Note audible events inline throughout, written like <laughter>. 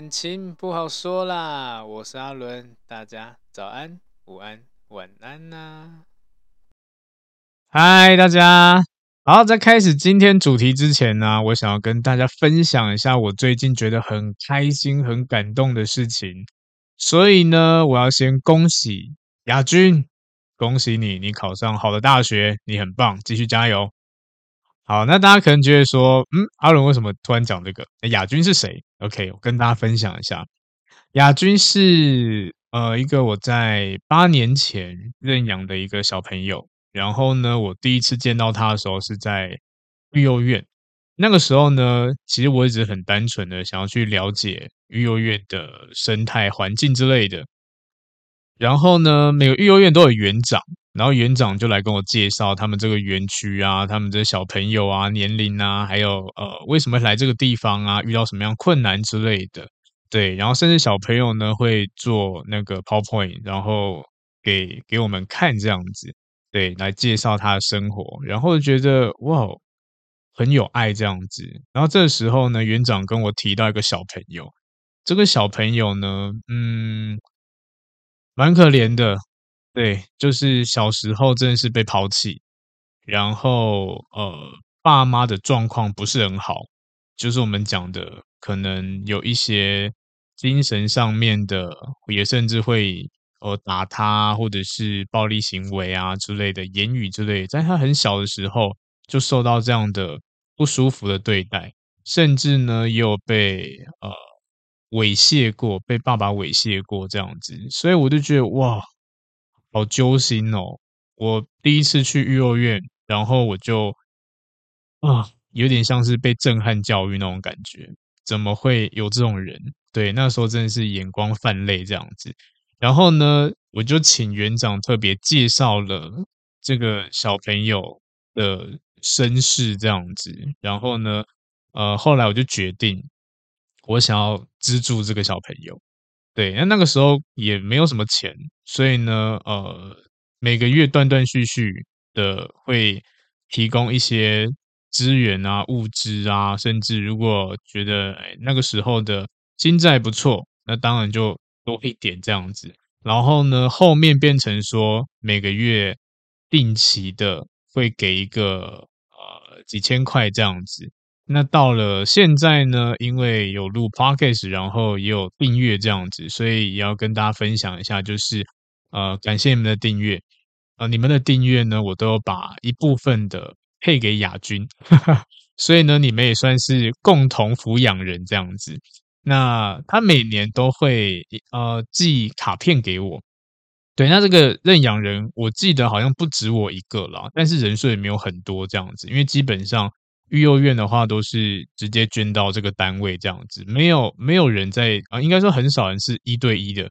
感情不好说啦，我是阿伦，大家早安、午安、晚安呐、嗨，大家好，在开始今天主题之前呢，我想要跟大家分享一下我最近觉得很开心、很感动的事情，所以呢，我要先恭喜亚军，恭喜你，你考上好的大学，你很棒，继续加油。好，那大家可能觉得说，嗯，阿伦为什么突然讲这个？亚军是谁？OK，我跟大家分享一下，亚军是呃一个我在八年前认养的一个小朋友。然后呢，我第一次见到他的时候是在育幼院。那个时候呢，其实我一直很单纯的想要去了解育幼院的生态环境之类的。然后呢，每个育幼院都有园长。然后园长就来跟我介绍他们这个园区啊，他们的小朋友啊，年龄啊，还有呃为什么来这个地方啊，遇到什么样困难之类的，对，然后甚至小朋友呢会做那个 PowerPoint，然后给给我们看这样子，对，来介绍他的生活，然后觉得哇，很有爱这样子。然后这时候呢，园长跟我提到一个小朋友，这个小朋友呢，嗯，蛮可怜的。对，就是小时候真的是被抛弃，然后呃，爸妈的状况不是很好，就是我们讲的可能有一些精神上面的，也甚至会呃打他，或者是暴力行为啊之类的言语之类，在他很小的时候就受到这样的不舒服的对待，甚至呢也有被呃猥亵过，被爸爸猥亵过这样子，所以我就觉得哇。好揪心哦！我第一次去育幼院，然后我就啊，有点像是被震撼教育那种感觉。怎么会有这种人？对，那时候真的是眼光泛泪这样子。然后呢，我就请园长特别介绍了这个小朋友的身世这样子。然后呢，呃，后来我就决定，我想要资助这个小朋友。对，那那个时候也没有什么钱，所以呢，呃，每个月断断续续的会提供一些资源啊、物资啊，甚至如果觉得哎那个时候的经济不错，那当然就多一点这样子。然后呢，后面变成说每个月定期的会给一个呃几千块这样子。那到了现在呢，因为有录 podcast，然后也有订阅这样子，所以也要跟大家分享一下，就是呃，感谢你们的订阅，呃，你们的订阅呢，我都有把一部分的配给亚军，<laughs> 所以呢，你们也算是共同抚养人这样子。那他每年都会呃寄卡片给我，对，那这个认养人我记得好像不止我一个啦，但是人数也没有很多这样子，因为基本上。育幼院的话都是直接捐到这个单位这样子，没有没有人在啊，应该说很少人是一对一的，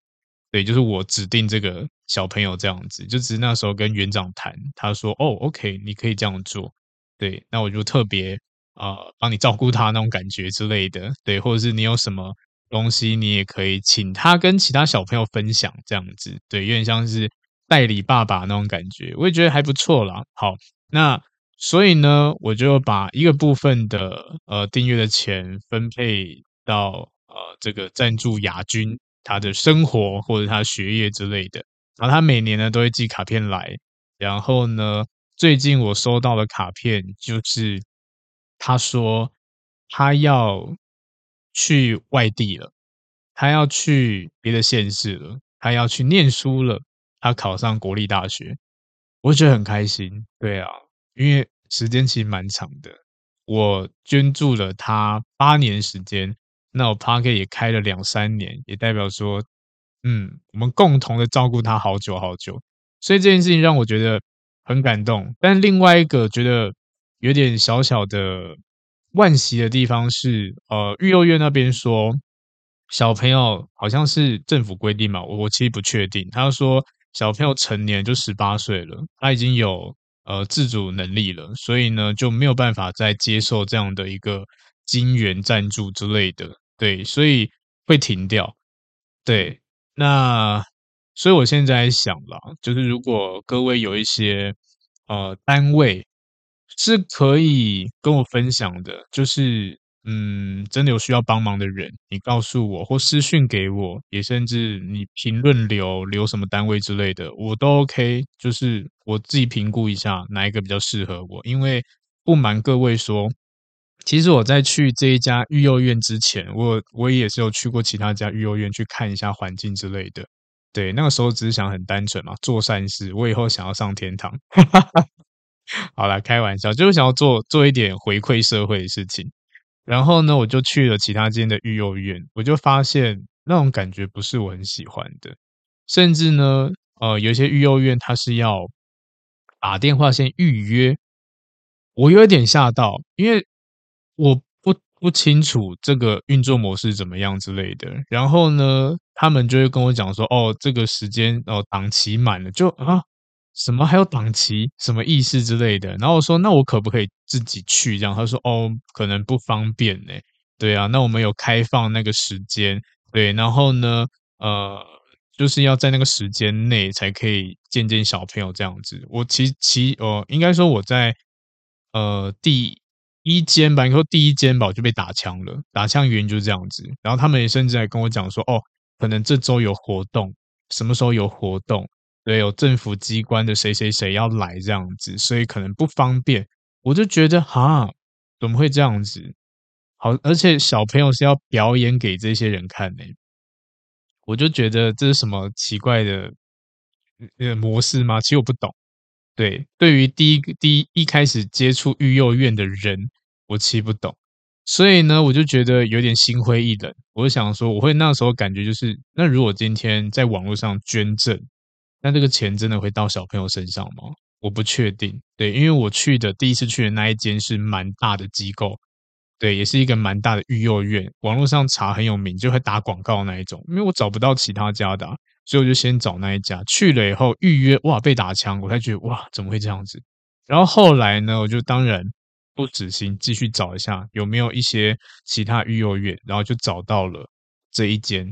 对，就是我指定这个小朋友这样子，就只是那时候跟园长谈，他说哦，OK，你可以这样做，对，那我就特别啊帮你照顾他那种感觉之类的，对，或者是你有什么东西，你也可以请他跟其他小朋友分享这样子，对，有点像是代理爸爸那种感觉，我也觉得还不错啦。好，那。所以呢，我就把一个部分的呃订阅的钱分配到呃这个赞助亚军他的生活或者他学业之类的。然后他每年呢都会寄卡片来，然后呢最近我收到的卡片就是他说他要去外地了，他要去别的县市了，他要去念书了，他考上国立大学，我觉得很开心。对啊，因为时间其实蛮长的，我捐助了他八年时间，那我 Podcast 也开了两三年，也代表说，嗯，我们共同的照顾他好久好久，所以这件事情让我觉得。很感动，但另外一个觉得有点小小的惋惜的地方是，呃，育幼院那边说小朋友好像是政府规定嘛，我我其实不确定。他说小朋友成年就十八岁了，他已经有呃自主能力了，所以呢就没有办法再接受这样的一个金元赞助之类的，对，所以会停掉。对，那。所以我现在想了，就是如果各位有一些呃单位是可以跟我分享的，就是嗯真的有需要帮忙的人，你告诉我或私讯给我，也甚至你评论留留什么单位之类的，我都 OK。就是我自己评估一下哪一个比较适合我，因为不瞒各位说，其实我在去这一家育幼院之前，我我也是有去过其他家育幼院去看一下环境之类的。对，那个时候只是想很单纯嘛，做善事。我以后想要上天堂，<laughs> 好啦，开玩笑，就是想要做做一点回馈社会的事情。然后呢，我就去了其他间的育幼院，我就发现那种感觉不是我很喜欢的。甚至呢，呃，有些育幼院它是要打电话先预约，我有点吓到，因为我。不清楚这个运作模式怎么样之类的，然后呢，他们就会跟我讲说：“哦，这个时间哦档期满了，就啊什么还有档期，什么意思之类的。”然后我说：“那我可不可以自己去？”这样他说：“哦，可能不方便呢。”对啊，那我们有开放那个时间，对，然后呢，呃，就是要在那个时间内才可以见见小朋友这样子。我其其呃，应该说我在呃第。一间吧，你说第一间吧，我就被打枪了。打枪原因就是这样子，然后他们也甚至还跟我讲说，哦，可能这周有活动，什么时候有活动，对，有政府机关的谁谁谁要来这样子，所以可能不方便。我就觉得，哈，怎么会这样子？好，而且小朋友是要表演给这些人看呢，我就觉得这是什么奇怪的呃模式吗？其实我不懂。对，对于第一第一一开始接触育幼院的人，我其实不懂，所以呢，我就觉得有点心灰意冷。我就想说，我会那时候感觉就是，那如果今天在网络上捐赠，那这个钱真的会到小朋友身上吗？我不确定。对，因为我去的第一次去的那一间是蛮大的机构，对，也是一个蛮大的育幼院，网络上查很有名，就会打广告那一种，因为我找不到其他家的。所以我就先找那一家去了以后预约，哇，被打枪，我才觉得哇，怎么会这样子？然后后来呢，我就当然不死心，继续找一下有没有一些其他育幼院，然后就找到了这一间。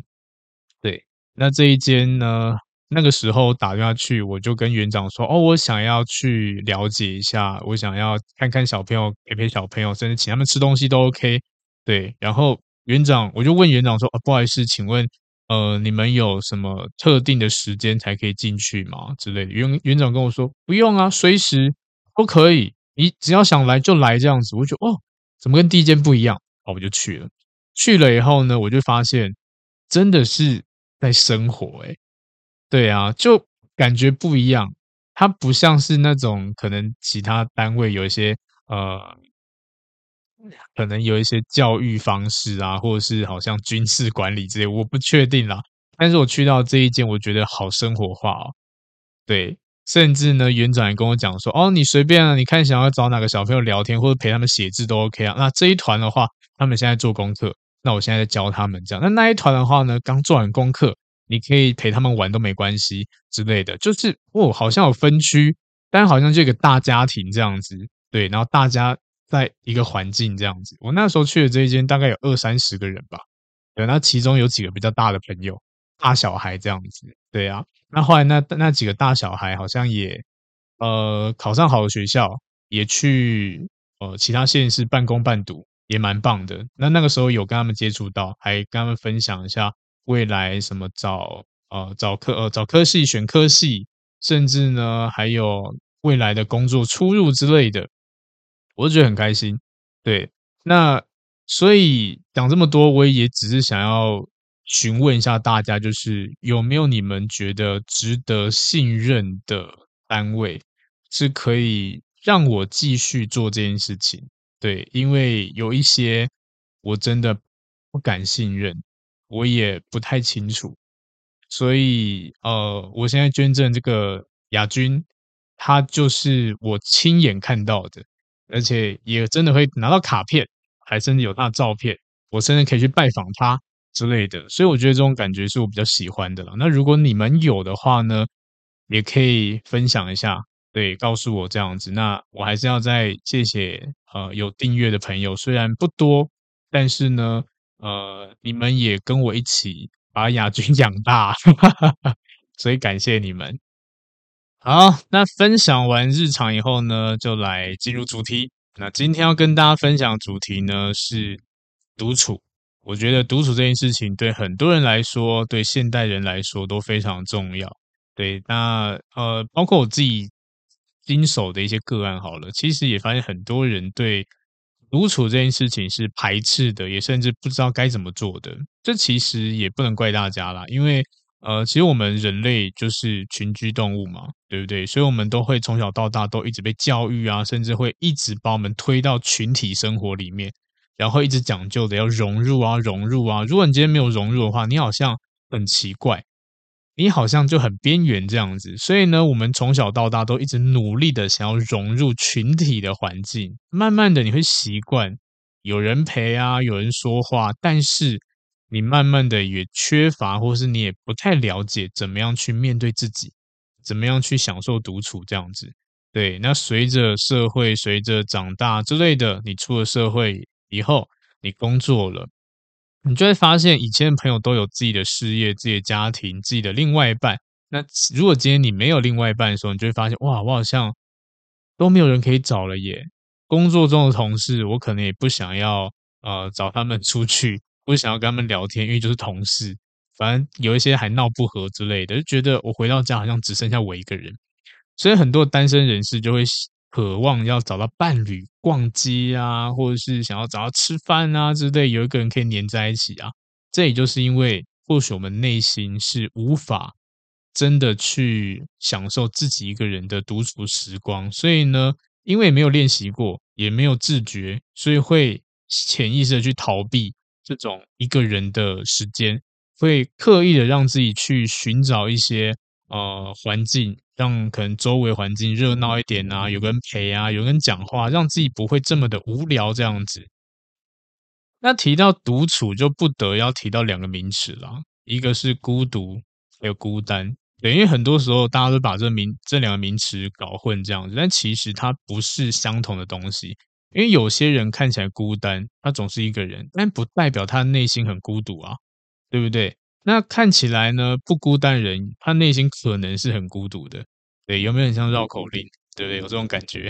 对，那这一间呢，那个时候打电话去，我就跟园长说，哦，我想要去了解一下，我想要看看小朋友，陪陪小朋友，甚至请他们吃东西都 OK。对，然后园长，我就问园长说，哦，不好意思，请问。呃，你们有什么特定的时间才可以进去吗？之类的。园园长跟我说不用啊，随时都可以，你只要想来就来这样子。我就哦，怎么跟第一间不一样？好，我就去了。去了以后呢，我就发现真的是在生活诶，对啊，就感觉不一样。它不像是那种可能其他单位有一些呃。可能有一些教育方式啊，或者是好像军事管理之类，我不确定啦。但是我去到这一间，我觉得好生活化哦。对，甚至呢，园长也跟我讲说：“哦，你随便啊，你看想要找哪个小朋友聊天，或者陪他们写字都 OK 啊。”那这一团的话，他们现在做功课，那我现在在教他们这样。那那一团的话呢，刚做完功课，你可以陪他们玩都没关系之类的。就是哦，好像有分区，但好像就一个大家庭这样子。对，然后大家。在一个环境这样子，我那时候去的这一间大概有二三十个人吧，对，那其中有几个比较大的朋友，大小孩这样子，对啊，那后来那那几个大小孩好像也呃考上好的学校，也去呃其他县市半工半读，也蛮棒的。那那个时候有跟他们接触到，还跟他们分享一下未来什么找呃找科呃找科系选科系，甚至呢还有未来的工作出入之类的，我就觉得很开心。对，那所以讲这么多，我也只是想要询问一下大家，就是有没有你们觉得值得信任的单位，是可以让我继续做这件事情？对，因为有一些我真的不敢信任，我也不太清楚。所以，呃，我现在捐赠这个亚军，他就是我亲眼看到的，而且也真的会拿到卡片，还甚至有他的照片，我甚至可以去拜访他之类的。所以，我觉得这种感觉是我比较喜欢的了。那如果你们有的话呢，也可以分享一下，对，告诉我这样子。那我还是要再谢谢呃有订阅的朋友，虽然不多，但是呢，呃，你们也跟我一起。把亚军 <laughs> 养大，所以感谢你们。好，那分享完日常以后呢，就来进入主题。那今天要跟大家分享主题呢是独处。我觉得独处这件事情对很多人来说，对现代人来说都非常重要。对，那呃，包括我自己经手的一些个案，好了，其实也发现很多人对。独处这件事情是排斥的，也甚至不知道该怎么做的。这其实也不能怪大家啦，因为呃，其实我们人类就是群居动物嘛，对不对？所以我们都会从小到大都一直被教育啊，甚至会一直把我们推到群体生活里面，然后一直讲究的要融入啊，融入啊。如果你今天没有融入的话，你好像很奇怪。你好像就很边缘这样子，所以呢，我们从小到大都一直努力的想要融入群体的环境。慢慢的，你会习惯有人陪啊，有人说话，但是你慢慢的也缺乏，或是你也不太了解怎么样去面对自己，怎么样去享受独处这样子。对，那随着社会，随着长大之类的，你出了社会以后，你工作了。你就会发现，以前的朋友都有自己的事业、自己的家庭、自己的另外一半。那如果今天你没有另外一半的时候，你就会发现，哇，我好像都没有人可以找了耶。工作中的同事，我可能也不想要呃找他们出去，不想要跟他们聊天，因为就是同事。反正有一些还闹不和之类的，就觉得我回到家好像只剩下我一个人。所以很多单身人士就会。渴望要找到伴侣逛街啊，或者是想要找到吃饭啊之类，有一个人可以黏在一起啊。这也就是因为，或许我们内心是无法真的去享受自己一个人的独处时光，所以呢，因为没有练习过，也没有自觉，所以会潜意识的去逃避这种一个人的时间，会刻意的让自己去寻找一些呃环境。让可能周围环境热闹一点啊，有个人陪啊，有个人讲话，让自己不会这么的无聊这样子。那提到独处，就不得要提到两个名词了，一个是孤独，还有孤单。对，因为很多时候大家都把这名这两个名词搞混这样子，但其实它不是相同的东西。因为有些人看起来孤单，他总是一个人，但不代表他内心很孤独啊，对不对？那看起来呢，不孤单人，他内心可能是很孤独的，对，有没有很像绕口令？对不对？有这种感觉？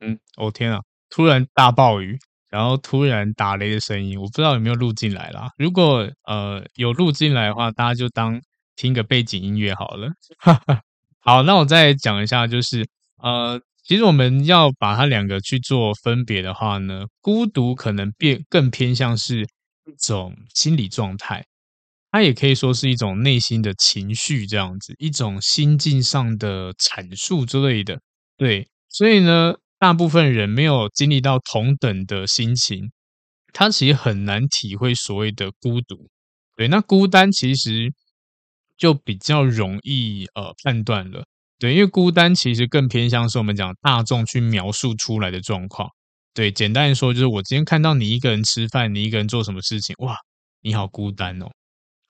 嗯，<laughs> 哦天啊，突然大暴雨，然后突然打雷的声音，我不知道有没有录进来啦。如果呃有录进来的话，大家就当听个背景音乐好了。哈哈，好，那我再讲一下，就是呃，其实我们要把它两个去做分别的话呢，孤独可能变更偏向是一种心理状态。它也可以说是一种内心的情绪，这样子一种心境上的阐述之类的。对，所以呢，大部分人没有经历到同等的心情，他其实很难体会所谓的孤独。对，那孤单其实就比较容易呃判断了。对，因为孤单其实更偏向是我们讲大众去描述出来的状况。对，简单说就是我今天看到你一个人吃饭，你一个人做什么事情，哇，你好孤单哦。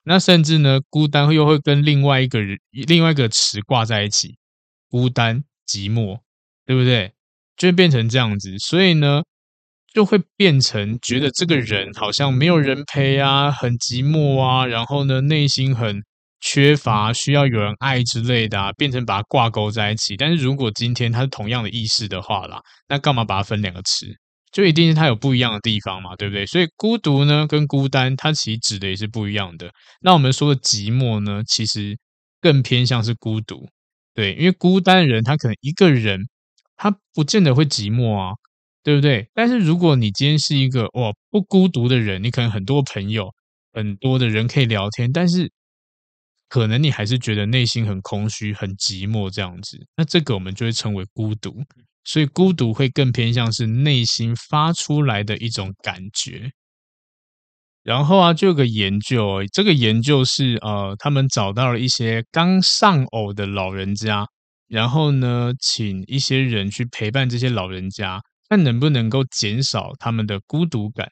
那甚至呢，孤单又会跟另外一个人、另外一个词挂在一起，孤单、寂寞，对不对？就会变成这样子，所以呢，就会变成觉得这个人好像没有人陪啊，很寂寞啊，然后呢，内心很缺乏，需要有人爱之类的啊，变成把它挂钩在一起。但是如果今天他是同样的意思的话啦，那干嘛把它分两个词？就一定是它有不一样的地方嘛，对不对？所以孤独呢，跟孤单，它其实指的也是不一样的。那我们说的寂寞呢，其实更偏向是孤独。对，因为孤单的人他可能一个人，他不见得会寂寞啊，对不对？但是如果你今天是一个哇不孤独的人，你可能很多朋友，很多的人可以聊天，但是可能你还是觉得内心很空虚、很寂寞这样子，那这个我们就会称为孤独。所以孤独会更偏向是内心发出来的一种感觉。然后啊，就有个研究，这个研究是呃，他们找到了一些刚丧偶的老人家，然后呢，请一些人去陪伴这些老人家，看能不能够减少他们的孤独感。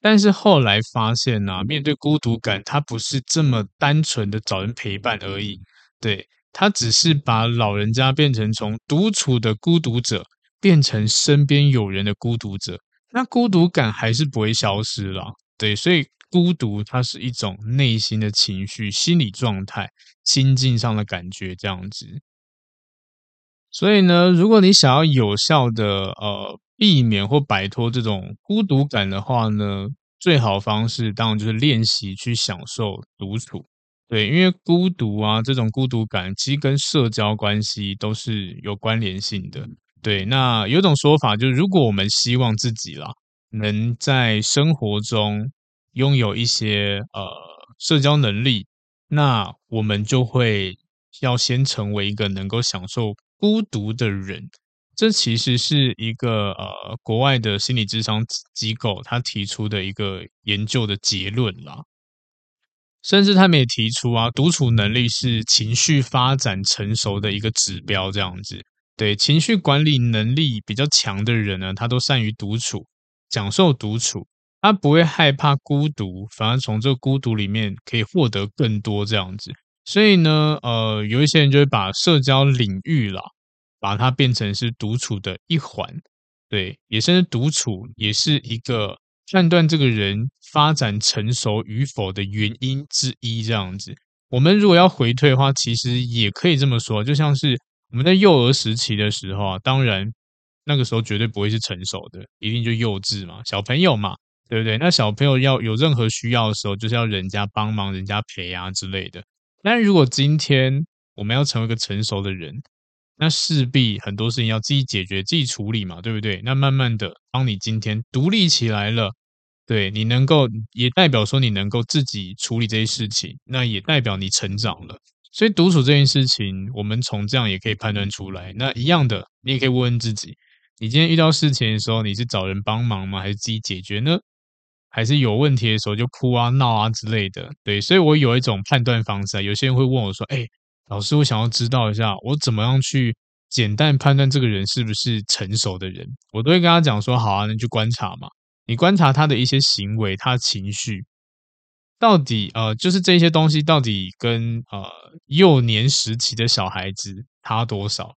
但是后来发现呢，面对孤独感，它不是这么单纯的找人陪伴而已，对，他只是把老人家变成从独处的孤独者，变成身边有人的孤独者，那孤独感还是不会消失了。对，所以孤独它是一种内心的情绪、心理状态、心境上的感觉这样子。所以呢，如果你想要有效的呃避免或摆脱这种孤独感的话呢，最好方式当然就是练习去享受独处。对，因为孤独啊，这种孤独感其实跟社交关系都是有关联性的。对，那有种说法就是，如果我们希望自己啦。能在生活中拥有一些呃社交能力，那我们就会要先成为一个能够享受孤独的人。这其实是一个呃国外的心理智商机构他提出的一个研究的结论啦。甚至他们也提出啊，独处能力是情绪发展成熟的一个指标。这样子，对情绪管理能力比较强的人呢，他都善于独处。享受独处，他不会害怕孤独，反而从这孤独里面可以获得更多这样子。所以呢，呃，有一些人就会把社交领域啦，把它变成是独处的一环，对，也甚至独处也是一个判断这个人发展成熟与否的原因之一这样子。我们如果要回退的话，其实也可以这么说，就像是我们在幼儿时期的时候啊，当然。那个时候绝对不会是成熟的，一定就幼稚嘛，小朋友嘛，对不对？那小朋友要有任何需要的时候，就是要人家帮忙、人家陪啊之类的。但如果今天我们要成为一个成熟的人，那势必很多事情要自己解决、自己处理嘛，对不对？那慢慢的，当你今天独立起来了，对，你能够，也代表说你能够自己处理这些事情，那也代表你成长了。所以独处这件事情，我们从这样也可以判断出来。那一样的，你也可以问问自己。你今天遇到事情的时候，你是找人帮忙吗？还是自己解决呢？还是有问题的时候就哭啊、闹啊之类的？对，所以我有一种判断方式啊。有些人会问我说：“哎，老师，我想要知道一下，我怎么样去简单判断这个人是不是成熟的人？”我都会跟他讲说：“好啊，那你去观察嘛，你观察他的一些行为、他情绪，到底呃，就是这些东西到底跟呃幼年时期的小孩子差多少？”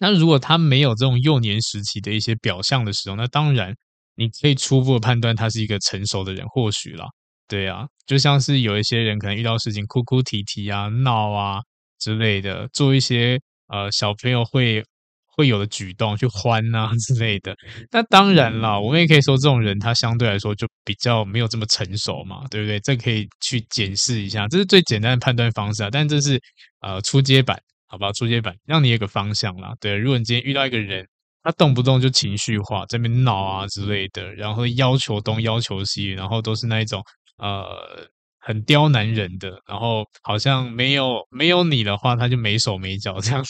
那如果他没有这种幼年时期的一些表象的时候，那当然你可以初步的判断他是一个成熟的人，或许啦，对啊，就像是有一些人可能遇到事情哭哭啼啼啊、闹啊之类的，做一些呃小朋友会会有的举动去欢啊 <laughs> 之类的。那当然啦，我们也可以说这种人他相对来说就比较没有这么成熟嘛，对不对？这可以去检视一下，这是最简单的判断方式啊。但这是呃初阶版。好吧，初阶版让你有个方向啦。对，如果你今天遇到一个人，他动不动就情绪化，在那边闹啊之类的，然后要求东要求西，然后都是那一种呃很刁难人的，然后好像没有没有你的话，他就没手没脚 <laughs> 这样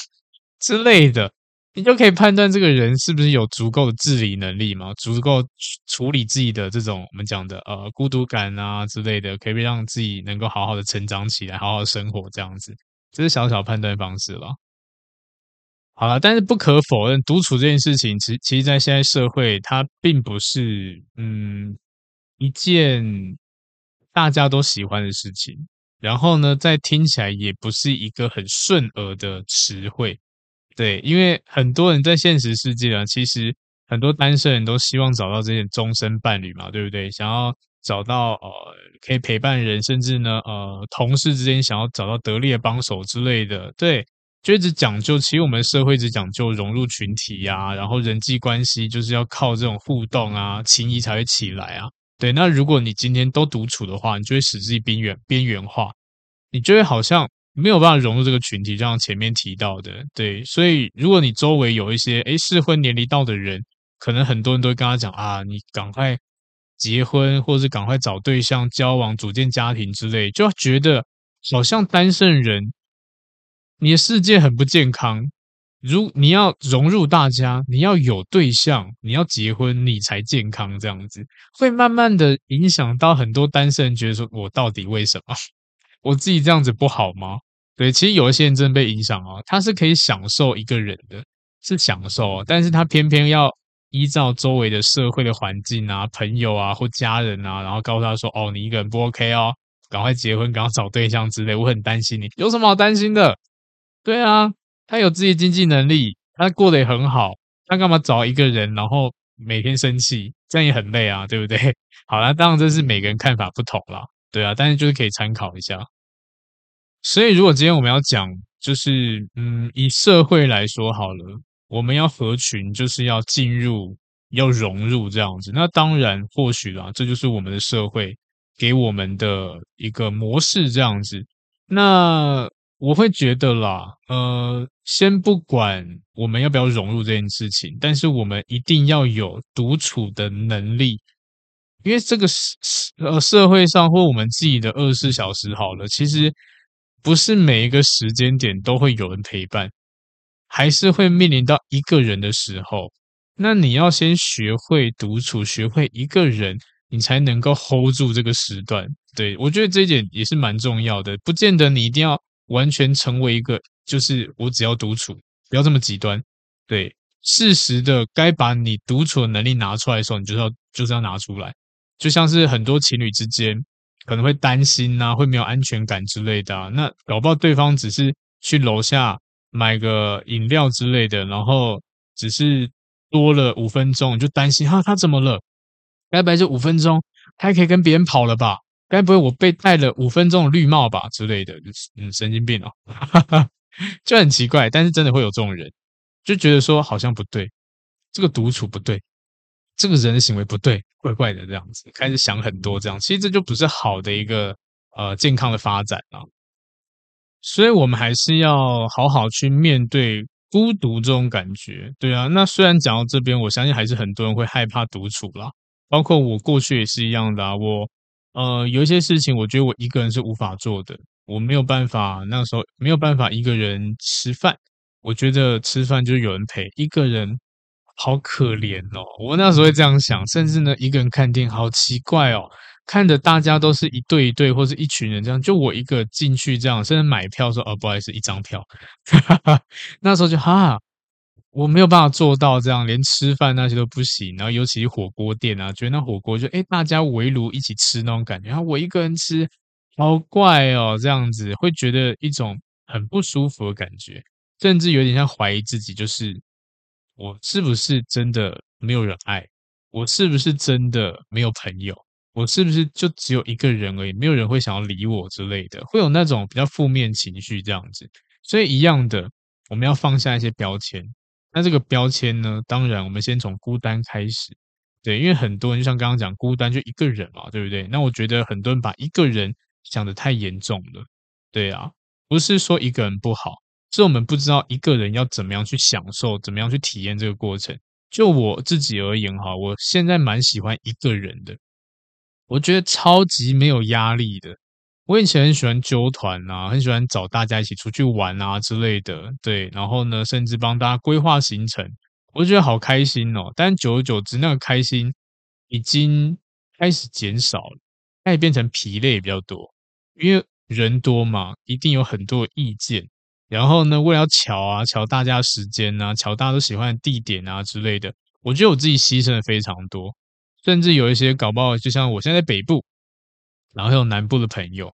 之类的，你就可以判断这个人是不是有足够的自理能力嘛，足够处理自己的这种我们讲的呃孤独感啊之类的，可以让自己能够好好的成长起来，好好生活这样子。这是小小判断方式了。好了，但是不可否认，独处这件事情，其其实，在现在社会，它并不是嗯一件大家都喜欢的事情。然后呢，在听起来也不是一个很顺耳的词汇。对，因为很多人在现实世界啊，其实很多单身人都希望找到这些终身伴侣嘛，对不对？想要。找到呃可以陪伴人，甚至呢呃同事之间想要找到得力的帮手之类的，对，就一直讲究。其实我们社会一直讲究融入群体呀、啊，然后人际关系就是要靠这种互动啊，情谊才会起来啊。对，那如果你今天都独处的话，你就会使自己边缘边缘化，你就会好像没有办法融入这个群体，就像前面提到的，对，所以如果你周围有一些诶适婚年龄到的人，可能很多人都会跟他讲啊，你赶快结婚，或者是赶快找对象交往，组建家庭之类，就觉得好像单身人，你的世界很不健康。如你要融入大家，你要有对象，你要结婚，你才健康。这样子会慢慢的影响到很多单身人，觉得说我到底为什么 <laughs> 我自己这样子不好吗？对，其实有一些人真的被影响啊，他是可以享受一个人的，是享受，但是他偏偏要依照周围的社会的环境啊、朋友啊或家人啊，然后告诉他说：“哦，你一个人不 OK 哦，赶快结婚，赶快找对象之类。”我很担心你，有什么好担心的？对啊。他有自己经济能力，他过得也很好，他干嘛找一个人，然后每天生气，这样也很累啊，对不对？<laughs> 好啦，当然这是每个人看法不同啦，对啊，但是就是可以参考一下。所以，如果今天我们要讲，就是嗯，以社会来说好了，我们要合群，就是要进入，要融入这样子。那当然，或许啦，这就是我们的社会给我们的一个模式这样子。那。我会觉得啦，呃，先不管我们要不要融入这件事情，但是我们一定要有独处的能力，因为这个社呃社会上或我们自己的二十四小时好了，其实不是每一个时间点都会有人陪伴，还是会面临到一个人的时候，那你要先学会独处，学会一个人，你才能够 hold 住这个时段。对，我觉得这一点也是蛮重要的，不见得你一定要。完全成为一个，就是我只要独处，不要这么极端。对，适时的该把你独处的能力拿出来的时候，你就是要就是要拿出来。就像是很多情侣之间可能会担心啊，会没有安全感之类的。那搞不好对方只是去楼下买个饮料之类的，然后只是多了五分钟，你就担心哈，他怎么了？该不会这五分钟他还可以跟别人跑了吧？该不会我被戴了五分钟的绿帽吧之类的？嗯，神经病哦，哈哈，就很奇怪。但是真的会有这种人，就觉得说好像不对，这个独处不对，这个人的行为不对，怪怪的这样子，开始想很多这样。其实这就不是好的一个呃健康的发展啊。所以我们还是要好好去面对孤独这种感觉。对啊，那虽然讲到这边，我相信还是很多人会害怕独处啦，包括我过去也是一样的啊，我。呃，有一些事情，我觉得我一个人是无法做的，我没有办法，那时候没有办法一个人吃饭。我觉得吃饭就有人陪，一个人好可怜哦。我那时候会这样想，甚至呢，一个人看电影好奇怪哦，看着大家都是一对一对或是一群人这样，就我一个进去这样，甚至买票说，哦，不好意思，一张票。<laughs> 那时候就哈。我没有办法做到这样，连吃饭那些都不行。然后尤其是火锅店啊，觉得那火锅就诶大家围炉一起吃那种感觉，然后我一个人吃，好怪哦，这样子会觉得一种很不舒服的感觉，甚至有点像怀疑自己，就是我是不是真的没有人爱？我是不是真的没有朋友？我是不是就只有一个人而已？没有人会想要理我之类的，会有那种比较负面情绪这样子。所以一样的，我们要放下一些标签。那这个标签呢？当然，我们先从孤单开始，对，因为很多人就像刚刚讲，孤单就一个人嘛，对不对？那我觉得很多人把一个人想得太严重了，对啊，不是说一个人不好，是我们不知道一个人要怎么样去享受，怎么样去体验这个过程。就我自己而言哈，我现在蛮喜欢一个人的，我觉得超级没有压力的。我以前很喜欢揪团啊，很喜欢找大家一起出去玩啊之类的，对，然后呢，甚至帮大家规划行程，我就觉得好开心哦。但久而久之，那个开心已经开始减少了，它也变成疲累比较多，因为人多嘛，一定有很多意见。然后呢，为了要乔啊，乔大家时间啊，乔大家都喜欢的地点啊之类的，我觉得我自己牺牲的非常多，甚至有一些搞不好，就像我现在在北部，然后还有南部的朋友。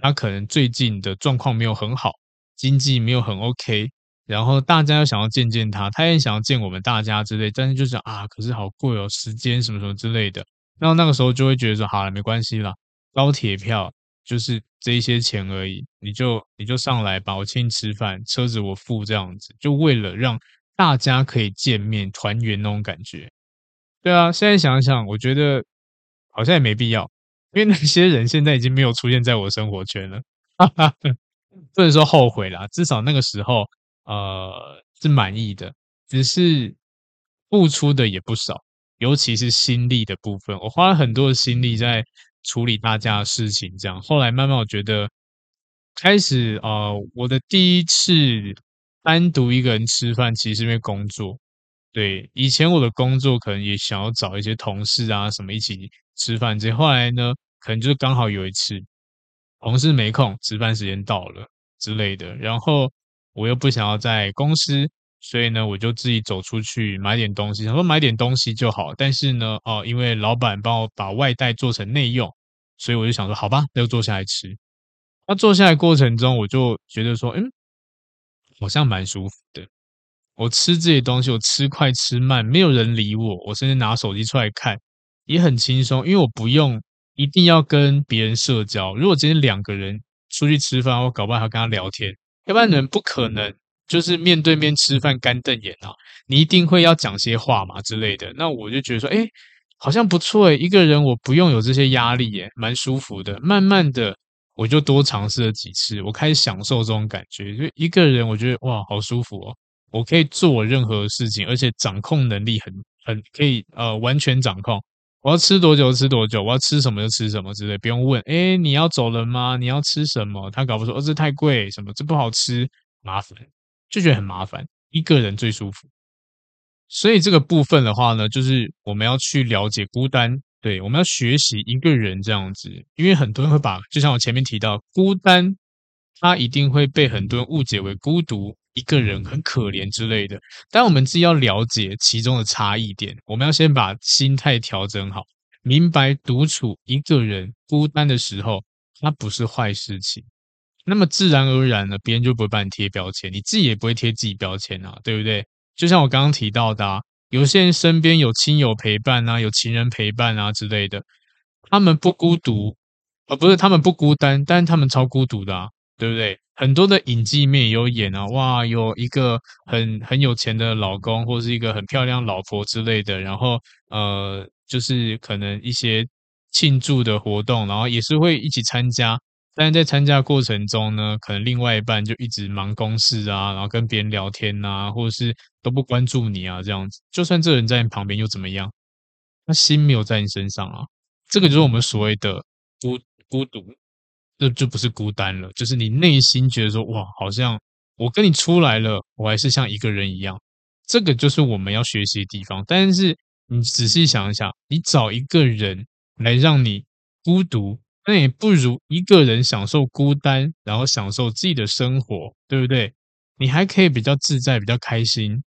他可能最近的状况没有很好，经济没有很 OK，然后大家又想要见见他，他也想要见我们大家之类，但是就是啊，可是好贵哦，时间什么什么之类的，然后那个时候就会觉得说，好了，没关系啦，高铁票就是这一些钱而已，你就你就上来吧，我请你吃饭，车子我付这样子，就为了让大家可以见面团圆那种感觉。对啊，现在想想，我觉得好像也没必要。因为那些人现在已经没有出现在我生活圈了，<laughs> 不能说后悔啦，至少那个时候呃是满意的，只是付出的也不少，尤其是心力的部分，我花了很多的心力在处理大家的事情，这样后来慢慢我觉得开始呃，我的第一次单独一个人吃饭，其实是因为工作。对，以前我的工作可能也想要找一些同事啊什么一起吃饭，这后来呢，可能就是刚好有一次同事没空，吃饭时间到了之类的，然后我又不想要在公司，所以呢，我就自己走出去买点东西，想说买点东西就好。但是呢，哦，因为老板帮我把外带做成内用，所以我就想说，好吧，那就坐下来吃。那坐下来过程中，我就觉得说，嗯，好像蛮舒服的。我吃这些东西，我吃快吃慢，没有人理我，我甚至拿手机出来看，也很轻松，因为我不用一定要跟别人社交。如果今天两个人出去吃饭，我搞不好还要跟他聊天，要不然人不可能就是面对面吃饭干瞪眼啊，你一定会要讲些话嘛之类的。那我就觉得说，诶，好像不错诶，一个人我不用有这些压力诶，蛮舒服的。慢慢的，我就多尝试了几次，我开始享受这种感觉，就一个人，我觉得哇，好舒服哦。我可以做我任何事情，而且掌控能力很很可以呃完全掌控。我要吃多久吃多久，我要吃什么就吃什么之类，不用问。诶，你要走了吗？你要吃什么？他搞不说，哦，这太贵，什么这不好吃，麻烦，就觉得很麻烦。一个人最舒服。所以这个部分的话呢，就是我们要去了解孤单，对，我们要学习一个人这样子，因为很多人会把，就像我前面提到，孤单，他一定会被很多人误解为孤独。一个人很可怜之类的，但我们自己要了解其中的差异点。我们要先把心态调整好，明白独处一个人孤单的时候，它不是坏事情。那么自然而然呢，别人就不会把你贴标签，你自己也不会贴自己标签啊，对不对？就像我刚刚提到的啊，有些人身边有亲友陪伴啊，有情人陪伴啊之类的，他们不孤独，而不是他们不孤单，但是他们超孤独的啊。对不对？很多的影集里面也有演啊，哇，有一个很很有钱的老公，或是一个很漂亮老婆之类的，然后呃，就是可能一些庆祝的活动，然后也是会一起参加，但是在参加过程中呢，可能另外一半就一直忙公事啊，然后跟别人聊天啊，或者是都不关注你啊，这样子，就算这个人在你旁边又怎么样？他心没有在你身上啊，这个就是我们所谓的孤孤独。这就不是孤单了，就是你内心觉得说，哇，好像我跟你出来了，我还是像一个人一样。这个就是我们要学习的地方。但是你仔细想一想，你找一个人来让你孤独，那也不如一个人享受孤单，然后享受自己的生活，对不对？你还可以比较自在，比较开心。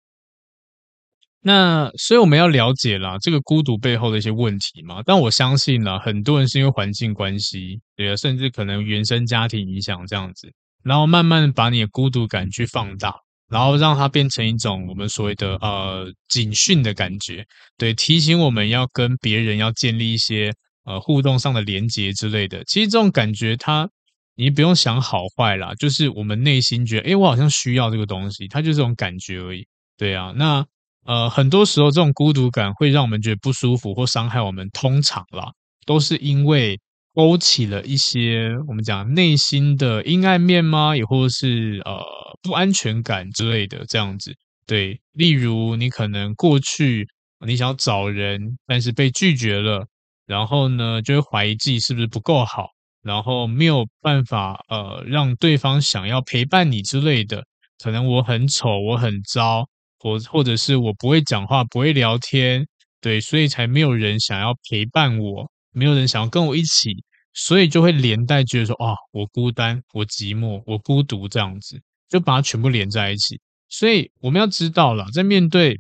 那所以我们要了解啦，这个孤独背后的一些问题嘛。但我相信啦，很多人是因为环境关系，对啊，甚至可能原生家庭影响这样子，然后慢慢把你的孤独感去放大，然后让它变成一种我们所谓的呃警讯的感觉，对，提醒我们要跟别人要建立一些呃互动上的连接之类的。其实这种感觉它你不用想好坏啦，就是我们内心觉得，诶，我好像需要这个东西，它就这种感觉而已。对啊，那。呃，很多时候这种孤独感会让我们觉得不舒服或伤害我们，通常啦，都是因为勾起了一些我们讲内心的阴暗面吗？也或是呃不安全感之类的这样子。对，例如你可能过去你想要找人，但是被拒绝了，然后呢就会怀疑自己是不是不够好，然后没有办法呃让对方想要陪伴你之类的。可能我很丑，我很糟。或或者是我不会讲话，不会聊天，对，所以才没有人想要陪伴我，没有人想要跟我一起，所以就会连带觉得说，啊，我孤单，我寂寞，我孤独这样子，就把它全部连在一起。所以我们要知道了，在面对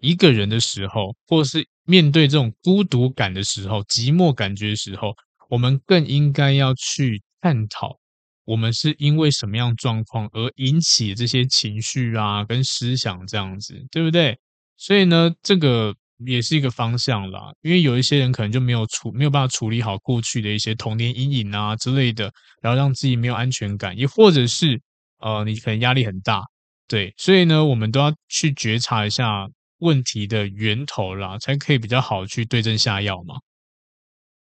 一个人的时候，或是面对这种孤独感的时候、寂寞感觉的时候，我们更应该要去探讨。我们是因为什么样状况而引起这些情绪啊，跟思想这样子，对不对？所以呢，这个也是一个方向啦。因为有一些人可能就没有处没有办法处理好过去的一些童年阴影啊之类的，然后让自己没有安全感，也或者是呃，你可能压力很大，对。所以呢，我们都要去觉察一下问题的源头啦，才可以比较好去对症下药嘛。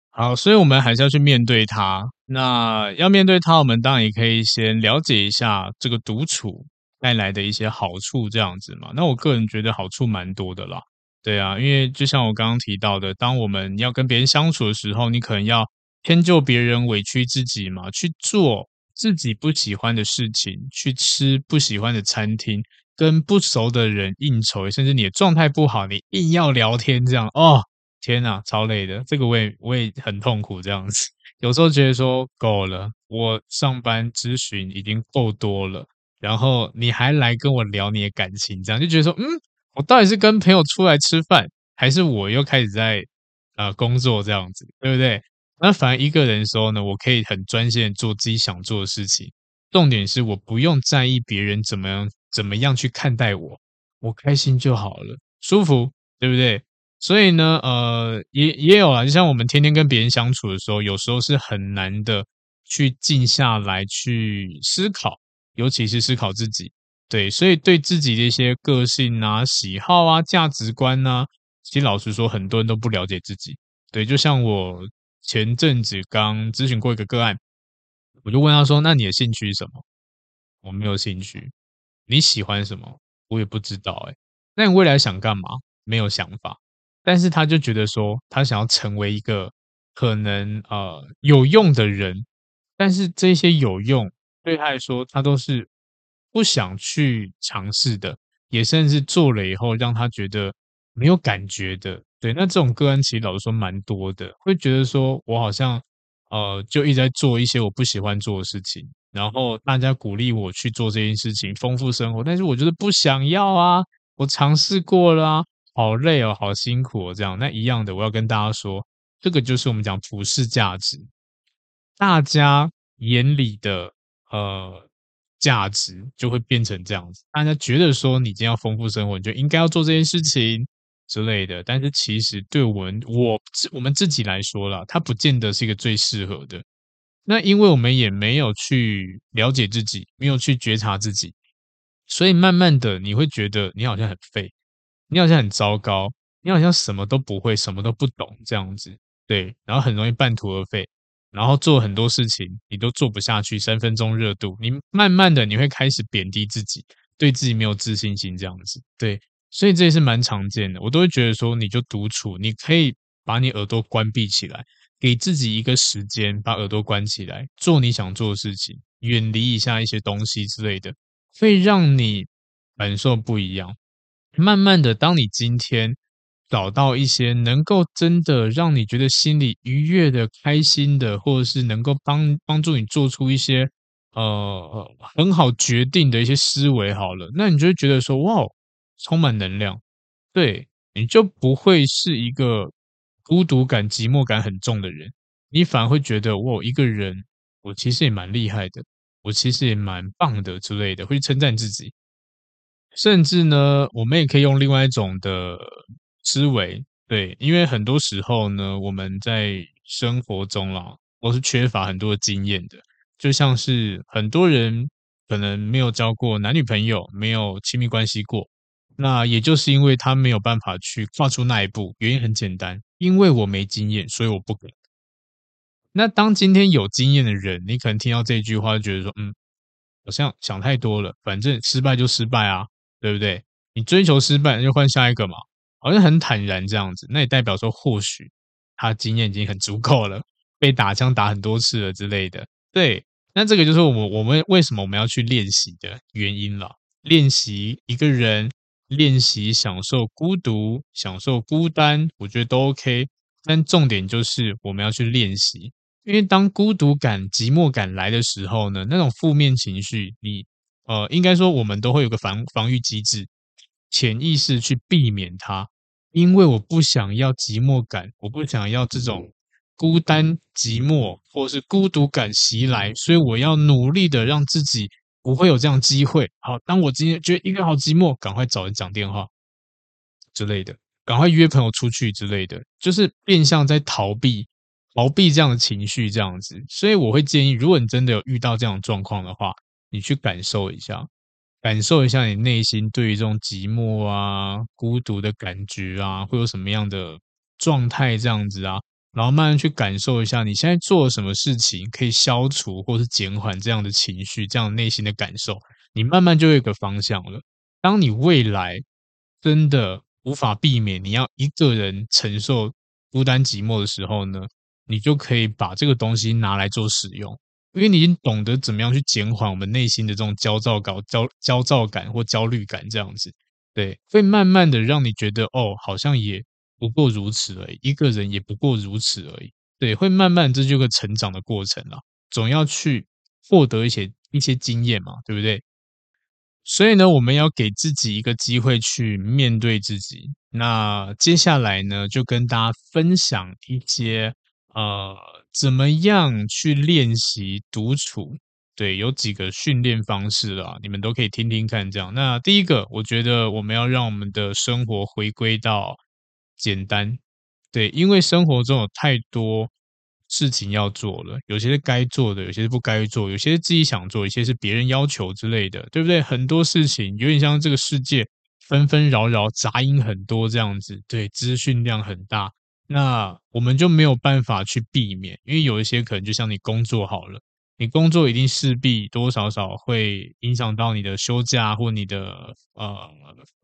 好，所以我们还是要去面对它。那要面对他，我们当然也可以先了解一下这个独处带来的一些好处，这样子嘛。那我个人觉得好处蛮多的啦。对啊，因为就像我刚刚提到的，当我们要跟别人相处的时候，你可能要迁就别人，委屈自己嘛，去做自己不喜欢的事情，去吃不喜欢的餐厅，跟不熟的人应酬，甚至你的状态不好，你硬要聊天，这样哦，天哪，超累的。这个我也我也很痛苦，这样子。有时候觉得说够了，我上班咨询已经够多了，然后你还来跟我聊你的感情，这样就觉得说，嗯，我到底是跟朋友出来吃饭，还是我又开始在呃工作这样子，对不对？那反而一个人的时候呢，我可以很专心的做自己想做的事情，重点是我不用在意别人怎么样怎么样去看待我，我开心就好了，舒服，对不对？所以呢，呃，也也有啊，就像我们天天跟别人相处的时候，有时候是很难的去静下来去思考，尤其是思考自己。对，所以对自己的一些个性啊、喜好啊、价值观啊，其实老实说，很多人都不了解自己。对，就像我前阵子刚咨询过一个个案，我就问他说：“那你的兴趣是什么？”我没有兴趣。你喜欢什么？我也不知道。哎，那你未来想干嘛？没有想法。但是他就觉得说，他想要成为一个可能呃有用的人，但是这些有用对他来说，他都是不想去尝试的，也甚至做了以后让他觉得没有感觉的。对，那这种个案其实老实说蛮多的，会觉得说我好像呃就一直在做一些我不喜欢做的事情，然后大家鼓励我去做这件事情，丰富生活，但是我觉得不想要啊，我尝试过了啊。好累哦，好辛苦哦，这样。那一样的，我要跟大家说，这个就是我们讲普世价值，大家眼里的呃价值就会变成这样子。大家觉得说你今天要丰富生活，你就应该要做这件事情之类的。但是其实对我们我我们自己来说啦，它不见得是一个最适合的。那因为我们也没有去了解自己，没有去觉察自己，所以慢慢的你会觉得你好像很废。你好像很糟糕，你好像什么都不会，什么都不懂这样子，对，然后很容易半途而废，然后做很多事情你都做不下去，三分钟热度，你慢慢的你会开始贬低自己，对自己没有自信心这样子，对，所以这也是蛮常见的，我都会觉得说，你就独处，你可以把你耳朵关闭起来，给自己一个时间，把耳朵关起来，做你想做的事情，远离一下一些东西之类的，会让你感受不一样。慢慢的，当你今天找到一些能够真的让你觉得心里愉悦的、开心的，或者是能够帮帮助你做出一些呃很好决定的一些思维，好了，那你就会觉得说哇，充满能量，对，你就不会是一个孤独感、寂寞感很重的人，你反而会觉得哇，一个人我其实也蛮厉害的，我其实也蛮棒的之类的，会称赞自己。甚至呢，我们也可以用另外一种的思维，对，因为很多时候呢，我们在生活中啦，都是缺乏很多经验的，就像是很多人可能没有交过男女朋友，没有亲密关系过，那也就是因为他没有办法去跨出那一步，原因很简单，因为我没经验，所以我不敢。那当今天有经验的人，你可能听到这句话就觉得说，嗯，好像想太多了，反正失败就失败啊。对不对？你追求失败，就换下一个嘛，好像很坦然这样子。那也代表说，或许他经验已经很足够了，被打枪打很多次了之类的。对，那这个就是我们我们为什么我们要去练习的原因了。练习一个人，练习享受孤独，享受孤单，我觉得都 OK。但重点就是我们要去练习，因为当孤独感、寂寞感来的时候呢，那种负面情绪，你。呃，应该说我们都会有个防防御机制，潜意识去避免它，因为我不想要寂寞感，我不想要这种孤单、寂寞或是孤独感袭来，所以我要努力的让自己不会有这样机会。好，当我今天觉得一个好寂寞，赶快找人讲电话之类的，赶快约朋友出去之类的，就是变相在逃避，逃避这样的情绪，这样子。所以我会建议，如果你真的有遇到这样的状况的话，你去感受一下，感受一下你内心对于这种寂寞啊、孤独的感觉啊，会有什么样的状态？这样子啊，然后慢慢去感受一下你现在做了什么事情可以消除或是减缓这样的情绪，这样内心的感受，你慢慢就有一个方向了。当你未来真的无法避免你要一个人承受孤单寂寞的时候呢，你就可以把这个东西拿来做使用，因为你已经懂得怎么样去减缓我们内心的这种焦躁感、焦焦躁感或焦虑感，这样子，对，会慢慢的让你觉得，哦，好像也不过如此而已，一个人也不过如此而已，对，会慢慢这就是个成长的过程了，总要去获得一些一些经验嘛，对不对？所以呢，我们要给自己一个机会去面对自己。那接下来呢，就跟大家分享一些呃，怎么样去练习独处。对，有几个训练方式啊，你们都可以听听看。这样，那第一个，我觉得我们要让我们的生活回归到简单。对，因为生活中有太多。事情要做了，有些是该做的，有些是不该做，有些是自己想做，有些是别人要求之类的，对不对？很多事情有点像这个世界纷纷扰扰，杂音很多这样子，对，资讯量很大，那我们就没有办法去避免，因为有一些可能就像你工作好了，你工作一定势必多多少少会影响到你的休假或你的呃，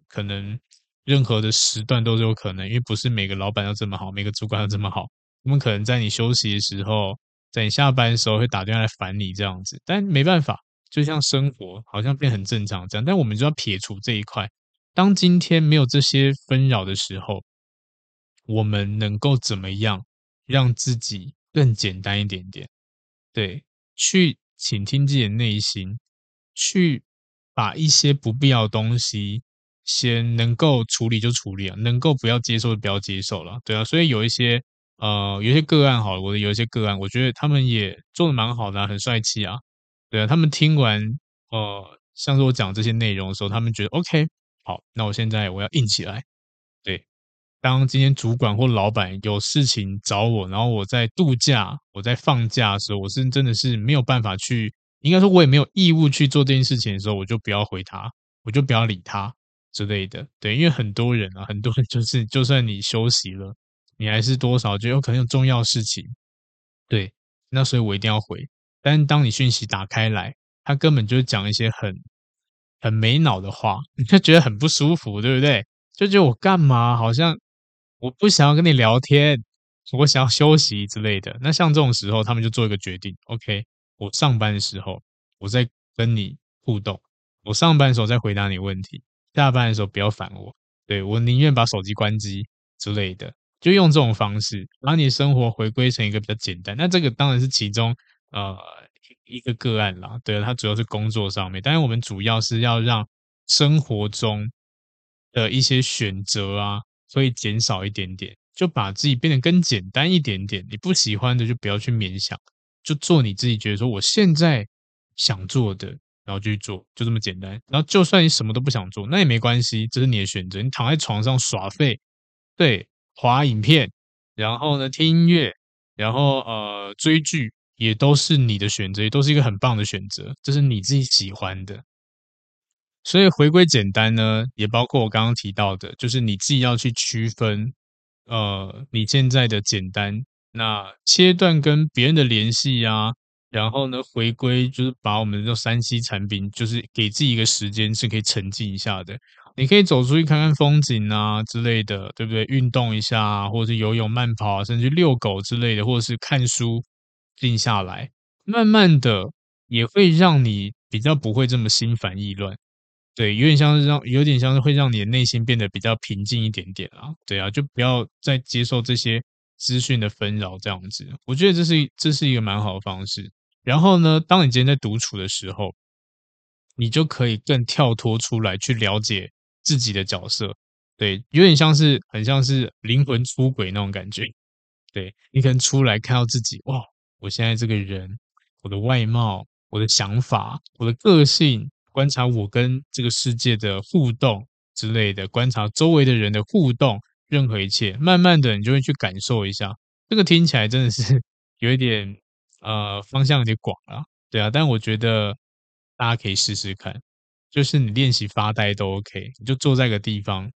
可能任何的时段都是有可能，因为不是每个老板要这么好，每个主管要这么好。我们可能在你休息的时候，在你下班的时候会打电话来烦你这样子，但没办法，就像生活好像变很正常这样。但我们就要撇除这一块。当今天没有这些纷扰的时候，我们能够怎么样让自己更简单一点点？对，去倾听自己的内心，去把一些不必要的东西先能够处理就处理啊，能够不要接受就不要接受了。对啊，所以有一些。呃，有一些个案好了，我的有一些个案，我觉得他们也做的蛮好的，很帅气啊，对啊，他们听完，呃，像是我讲这些内容的时候，他们觉得 OK，好，那我现在我要硬起来，当今天主管或老板有事情找我，然后我在度假，我在放假的时候，我是真的是没有办法去，应该说我也没有义务去做这件事情的时候，我就不要回他，我就不要理他之类的，对，因为很多人啊，很多人就是，就算你休息了。你还是多少就有可能有重要事情，对，那所以我一定要回。但是当你讯息打开来，他根本就是讲一些很很没脑的话，你 <laughs> 就觉得很不舒服，对不对？就觉得我干嘛？好像我不想要跟你聊天，我想要休息之类的。那像这种时候，他们就做一个决定：OK，我上班的时候我在跟你互动，我上班的时候在回答你问题，下班的时候不要烦我。对，我宁愿把手机关机之类的。就用这种方式，把你生活回归成一个比较简单。那这个当然是其中呃一个个案啦，对，它主要是工作上面。但是我们主要是要让生活中的一些选择啊，所以减少一点点，就把自己变得更简单一点点。你不喜欢的就不要去勉强，就做你自己觉得说我现在想做的，然后就去做，就这么简单。然后就算你什么都不想做，那也没关系，这是你的选择。你躺在床上耍废，对。滑影片，然后呢，听音乐，然后呃追剧，也都是你的选择，也都是一个很棒的选择，这是你自己喜欢的。所以回归简单呢，也包括我刚刚提到的，就是你自己要去区分，呃，你现在的简单，那切断跟别人的联系啊，然后呢，回归就是把我们的这 3C 产品，就是给自己一个时间是可以沉浸一下的。你可以走出去看看风景啊之类的，对不对？运动一下啊，或者是游泳、慢跑，甚至遛狗之类的，或者是看书，静下来，慢慢的也会让你比较不会这么心烦意乱。对，有点像是让，有点像是会让你的内心变得比较平静一点点啊。对啊，就不要再接受这些资讯的纷扰，这样子。我觉得这是这是一个蛮好的方式。然后呢，当你今天在独处的时候，你就可以更跳脱出来去了解。自己的角色，对，有点像是很像是灵魂出轨那种感觉。对，你可能出来看到自己，哇，我现在这个人，我的外貌，我的想法，我的个性，观察我跟这个世界的互动之类的，观察周围的人的互动，任何一切，慢慢的你就会去感受一下。这个听起来真的是 <laughs> 有一点呃方向有点广啊，对啊，但我觉得大家可以试试看。就是你练习发呆都 OK，你就坐在个地方，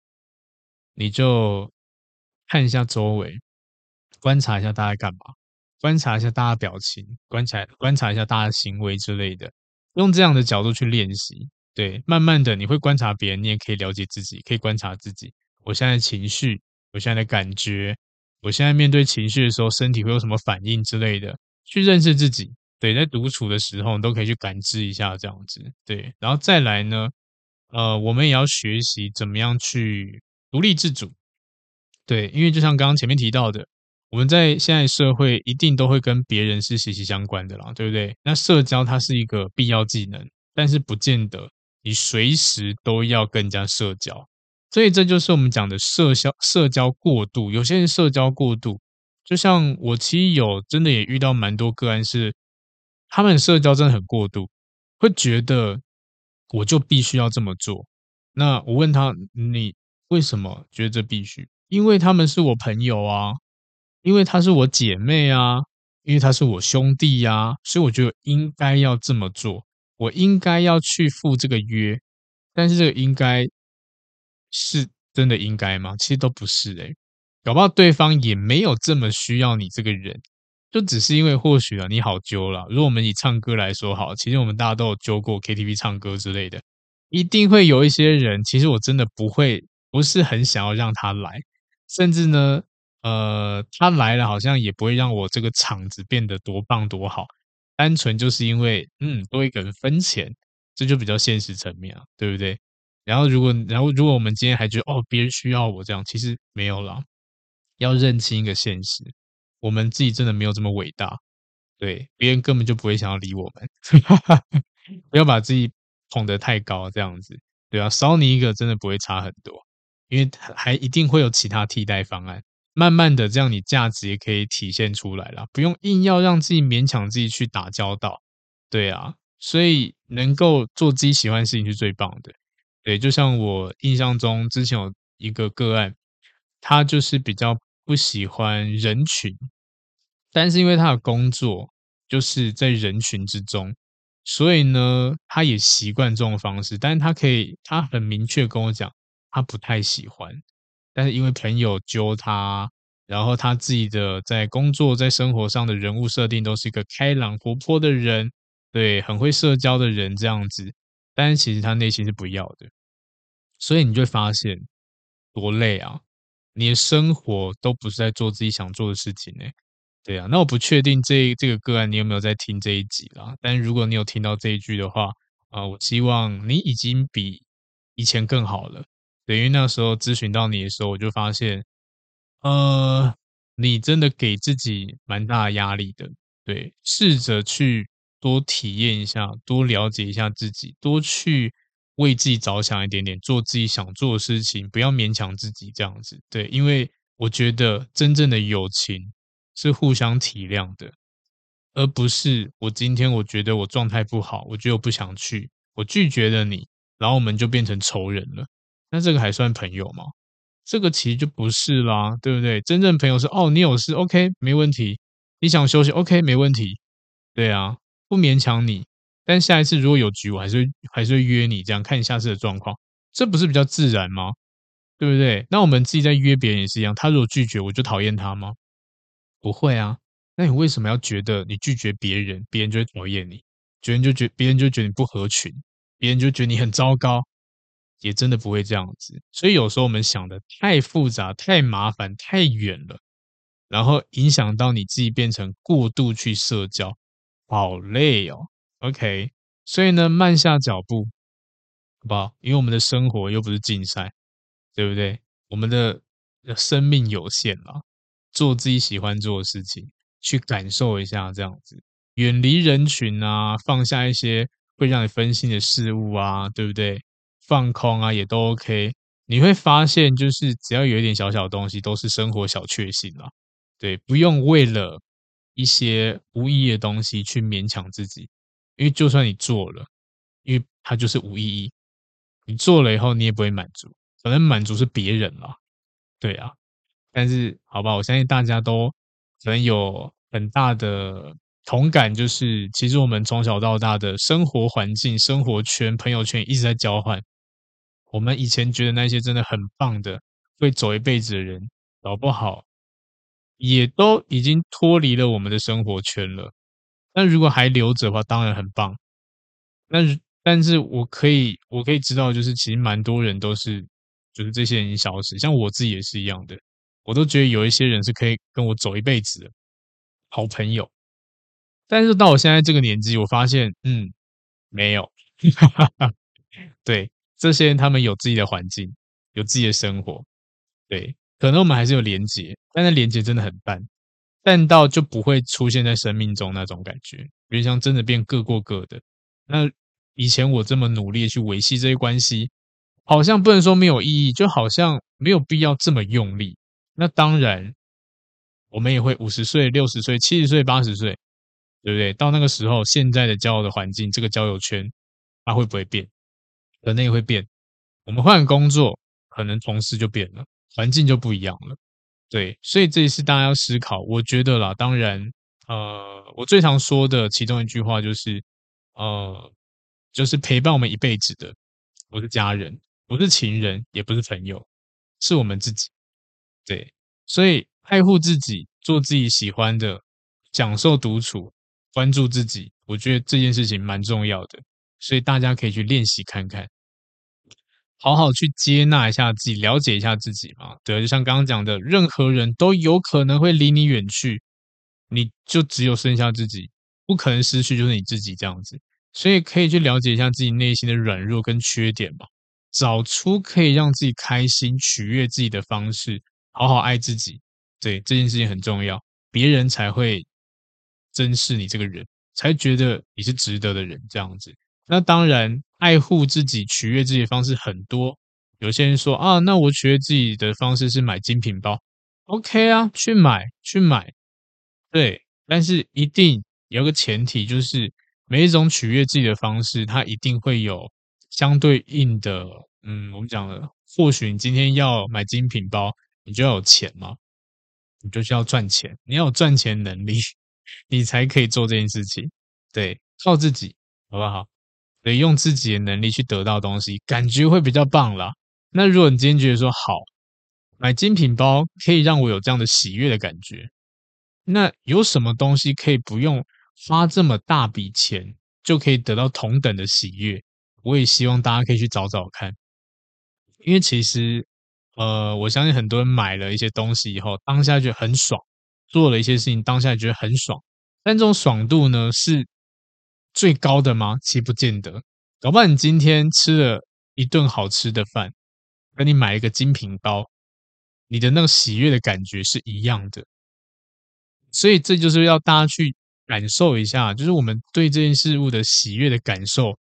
你就看一下周围，观察一下大家干嘛，观察一下大家表情，观察观察一下大家行为之类的，用这样的角度去练习。对，慢慢的你会观察别人，你也可以了解自己，可以观察自己。我现在的情绪，我现在的感觉，我现在面对情绪的时候，身体会有什么反应之类的，去认识自己。对，在独处的时候，你都可以去感知一下这样子。对，然后再来呢，呃，我们也要学习怎么样去独立自主。对，因为就像刚刚前面提到的，我们在现在社会一定都会跟别人是息息相关的啦，对不对？那社交它是一个必要技能，但是不见得你随时都要跟人家社交。所以这就是我们讲的社交社交过度。有些人社交过度，就像我其实有真的也遇到蛮多个案是，他们社交真的很过度，会觉得我就必须要这么做。那我问他，你为什么觉得这必须？因为他们是我朋友啊，因为他是我姐妹啊，因为他是我兄弟呀、啊，所以我觉得应该要这么做，我应该要去赴这个约。但是这个应该是真的应该吗？其实都不是诶，搞不好对方也没有这么需要你这个人，就只是因为或许啊你好揪了。如果我们以唱歌来说好，其实我们大家都有揪过 KTV 唱歌之类的，一定会有一些人，其实我真的不会，不是很想要让他来。甚至呢，呃，他来了好像也不会让我这个场子变得多棒多好，单纯就是因为，嗯，多一个人分钱，这就比较现实层面啊，对不对？然后如果，然后如果我们今天还觉得，哦，别人需要我这样，其实没有啦，要认清一个现实，我们自己真的没有这么伟大，对，别人根本就不会想要理我们，<laughs> 不要把自己捧得太高，这样子，对啊，少你一个真的不会差很多。因为还一定会有其他替代方案，慢慢的这样你价值也可以体现出来了，不用硬要让自己勉强自己去打交道，对啊，所以能够做自己喜欢的事情是最棒的，对，就像我印象中之前有一个个案，他就是比较不喜欢人群，但是因为他的工作就是在人群之中，所以呢，他也习惯这种方式，但是他可以，他很明确跟我讲。他不太喜欢，但是因为朋友揪他，然后他自己的在工作、在生活上的人物设定都是一个开朗活泼的人，对，很会社交的人这样子。但是其实他内心是不要的，所以你就会发现多累啊！你的生活都不是在做自己想做的事情呢。对啊，那我不确定这这个个案你有没有在听这一集啦？但如果你有听到这一句的话，啊、我希望你已经比以前更好了。等于那时候咨询到你的时候，我就发现，呃，你真的给自己蛮大压力的。对，试着去多体验一下，多了解一下自己，多去为自己着想一点点，做自己想做的事情，不要勉强自己这样子。对，因为我觉得真正的友情是互相体谅的，而不是我今天我觉得我状态不好，我觉得我不想去，我拒绝了你，然后我们就变成仇人了。那这个还算朋友吗？这个其实就不是啦，对不对？真正朋友是哦，你有事，OK，没问题。你想休息，OK，没问题。对啊，不勉强你。但下一次如果有局，我还是还是会约你，这样看你下次的状况。这不是比较自然吗？对不对？那我们自己在约别人也是一样。他如果拒绝，我就讨厌他吗？不会啊。那你为什么要觉得你拒绝别人，别人就会讨厌你？别人就觉别人就觉得你不合群，别人就觉得你很糟糕。也真的不会这样子，所以有时候我们想的太复杂、太麻烦、太远了，然后影响到你自己变成过度去社交，好累哦。OK，所以呢，慢下脚步，好不好？因为我们的生活又不是竞赛，对不对？我们的生命有限啊，做自己喜欢做的事情，去感受一下这样子，远离人群啊，放下一些会让你分心的事物啊，对不对？放空啊，也都 OK。你会发现，就是只要有一点小小的东西，都是生活小确幸啦。对，不用为了一些无意义的东西去勉强自己，因为就算你做了，因为它就是无意义。你做了以后，你也不会满足，反正满足是别人啦。对啊，但是好吧，我相信大家都可能有很大的同感，就是其实我们从小到大的生活环境、生活圈、朋友圈一直在交换。我们以前觉得那些真的很棒的，会走一辈子的人，搞不好也都已经脱离了我们的生活圈了。那如果还留着的话，当然很棒。那但是我可以，我可以知道，就是其实蛮多人都是，就是这些人消失，像我自己也是一样的。我都觉得有一些人是可以跟我走一辈子的好朋友，但是到我现在这个年纪，我发现，嗯，没有。<laughs> 对，这些人他们有自己的环境，有自己的生活，对，可能我们还是有连结，但是连结真的很淡，淡到就不会出现在生命中那种感觉，有点像真的变各过各的。那以前我这么努力去维系这些关系，好像不能说没有意义，就好像没有必要这么用力。那当然，我们也会五十岁、六十岁、七十岁、八十岁，对不对？到那个时候，现在的交友的环境，这个交友圈，它会不会变？可能也会变。我们换工作，可能同事就变了，环境就不一样了。对，所以这也是大家要思考。我觉得啦，当然，呃，我最常说的其中一句话就是，呃，就是陪伴我们一辈子的，不是家人，不是情人，也不是朋友，是我们自己。对，所以爱护自己，做自己喜欢的，享受独处，关注自己，我觉得这件事情蛮重要的。所以大家可以去练习看看，好好去接纳一下自己，了解一下自己嘛。对，就像刚刚讲的，任何人都有可能会离你远去，你就只有剩下自己，不可能失去就是你自己这样子。所以可以去了解一下自己内心的软弱跟缺点嘛，找出可以让自己开心、取悦自己的方式。好好爱自己，对，这件事情很重要，别人才会珍视你这个人，才觉得你是值得的人。这样子，那当然，爱护自己、取悦自己的方式很多。有些人说啊，那我取悦自己的方式是买精品包，OK 啊，去买去买，对。但是一定有个前提，就是每一种取悦自己的方式，它一定会有相对应的，嗯，我们讲的，或许你今天要买精品包。你就要有钱嘛，你就需要赚钱，你要有赚钱能力，<laughs> 你才可以做这件事情。对，靠自己，好不好？对，用自己的能力去得到东西，感觉会比较棒啦。那如果你今天觉得说好，买精品包可以让我有这样的喜悦的感觉，那有什么东西可以不用花这么大笔钱就可以得到同等的喜悦？我也希望大家可以去找找看，因为其实。呃，我相信很多人买了一些东西以后，当下觉得很爽，做了一些事情，当下觉得很爽。但这种爽度呢，是最高的吗？其实不见得。搞不好你今天吃了一顿好吃的饭，跟你买一个精品包，你的那个喜悦的感觉是一样的。所以这就是要大家去感受一下，就是我们对这件事物的喜悦的感受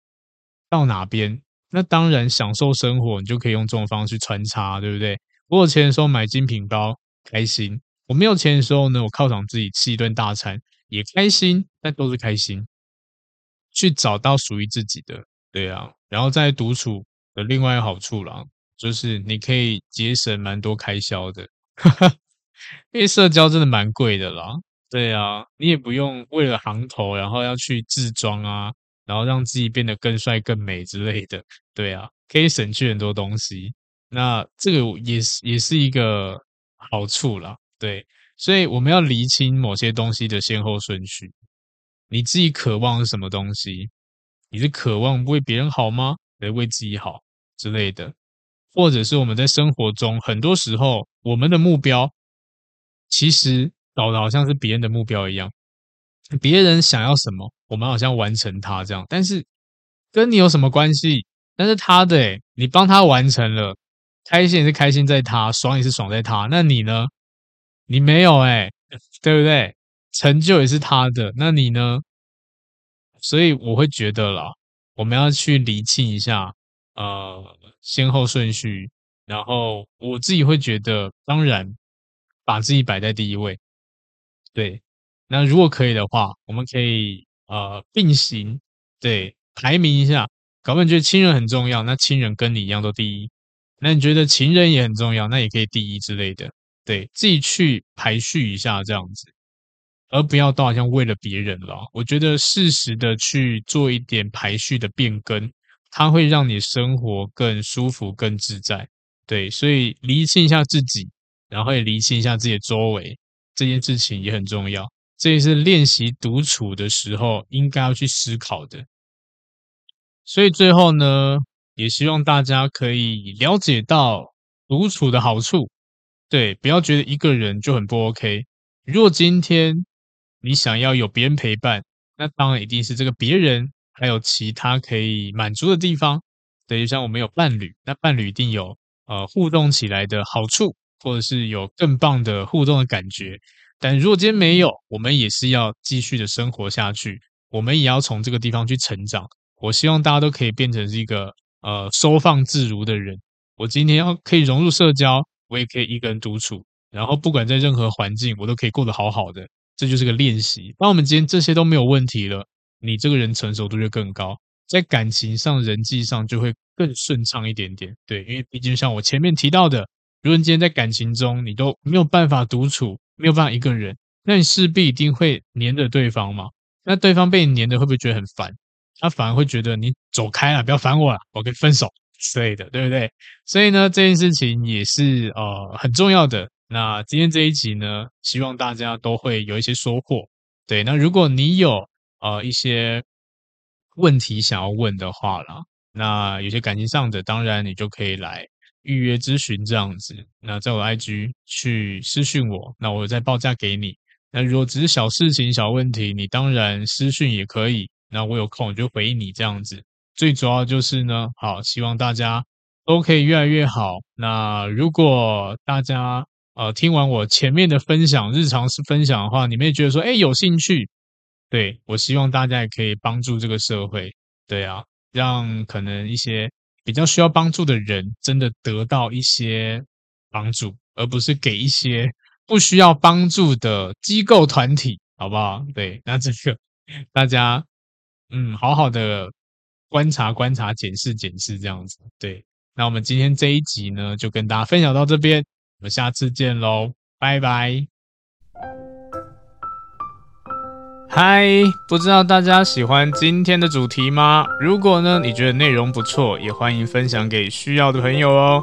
到哪边。那当然，享受生活，你就可以用这种方式穿插，对不对？我有钱的时候买精品包，开心；我没有钱的时候呢，我犒赏自己吃一顿大餐，也开心。但都是开心，去找到属于自己的，对啊。然后在独处的另外一个好处啦，就是你可以节省蛮多开销的，<laughs> 因为社交真的蛮贵的啦。对啊，你也不用为了行头，然后要去自装啊。然后让自己变得更帅、更美之类的，对啊，可以省去很多东西。那这个也是也是一个好处啦，对。所以我们要厘清某些东西的先后顺序。你自己渴望是什么东西？你是渴望为别人好吗？还是为自己好之类的？或者是我们在生活中，很多时候我们的目标其实搞得好像是别人的目标一样。别人想要什么，我们好像完成他这样，但是跟你有什么关系？但是他的诶，你帮他完成了，开心也是开心在他，爽也是爽在他。那你呢？你没有诶，<laughs> 对不对？成就也是他的，那你呢？所以我会觉得啦，我们要去厘清一下，呃，先后顺序。然后我自己会觉得，当然把自己摆在第一位，对。那如果可以的话，我们可以呃并行，对，排名一下。搞不好觉得亲人很重要，那亲人跟你一样都第一。那你觉得情人也很重要，那也可以第一之类的。对，自己去排序一下这样子，而不要都好像为了别人了。我觉得适时的去做一点排序的变更，它会让你生活更舒服、更自在。对，所以厘清一下自己，然后也厘清一下自己的周围。这件事情也很重要，这也是练习独处的时候应该要去思考的。所以最后呢，也希望大家可以了解到独处的好处。对，不要觉得一个人就很不 OK。如果今天你想要有别人陪伴，那当然一定是这个别人还有其他可以满足的地方。等于像我们有伴侣，那伴侣一定有呃互动起来的好处，或者是有更棒的互动的感觉。但如果今天没有，我们也是要继续的生活下去，我们也要从这个地方去成长。我希望大家都可以变成是一个呃收放自如的人。我今天要可以融入社交，我也可以一个人独处，然后不管在任何环境，我都可以过得好好的。这就是个练习。当我们今天这些都没有问题了，你这个人成熟度就更高，在感情上、人际上就会更顺畅一点点。对，因为毕竟像我前面提到的，如果你今天在感情中你都没有办法独处，没有办法一个人，那你势必一定会黏着对方嘛。那对方被你黏着，会不会觉得很烦？他反而会觉得你走开了，不要烦我了，我跟你分手之类的，对不对？所以呢，这件事情也是呃很重要的。那今天这一集呢，希望大家都会有一些收获。对，那如果你有呃一些问题想要问的话啦，那有些感情上的，当然你就可以来预约咨询这样子。那在我 IG 去私讯我，那我再报价给你。那如果只是小事情、小问题，你当然私讯也可以。那我有空我就回应你这样子，最主要就是呢，好，希望大家都可以越来越好。那如果大家呃听完我前面的分享，日常是分享的话，你们也觉得说，哎，有兴趣，对，我希望大家也可以帮助这个社会，对啊，让可能一些比较需要帮助的人真的得到一些帮助，而不是给一些不需要帮助的机构团体，好不好？对，那这个大家。嗯，好好的观察、观察、检视、检视，这样子。对，那我们今天这一集呢，就跟大家分享到这边，我们下次见喽，拜拜。嗨，不知道大家喜欢今天的主题吗？如果呢，你觉得内容不错，也欢迎分享给需要的朋友哦。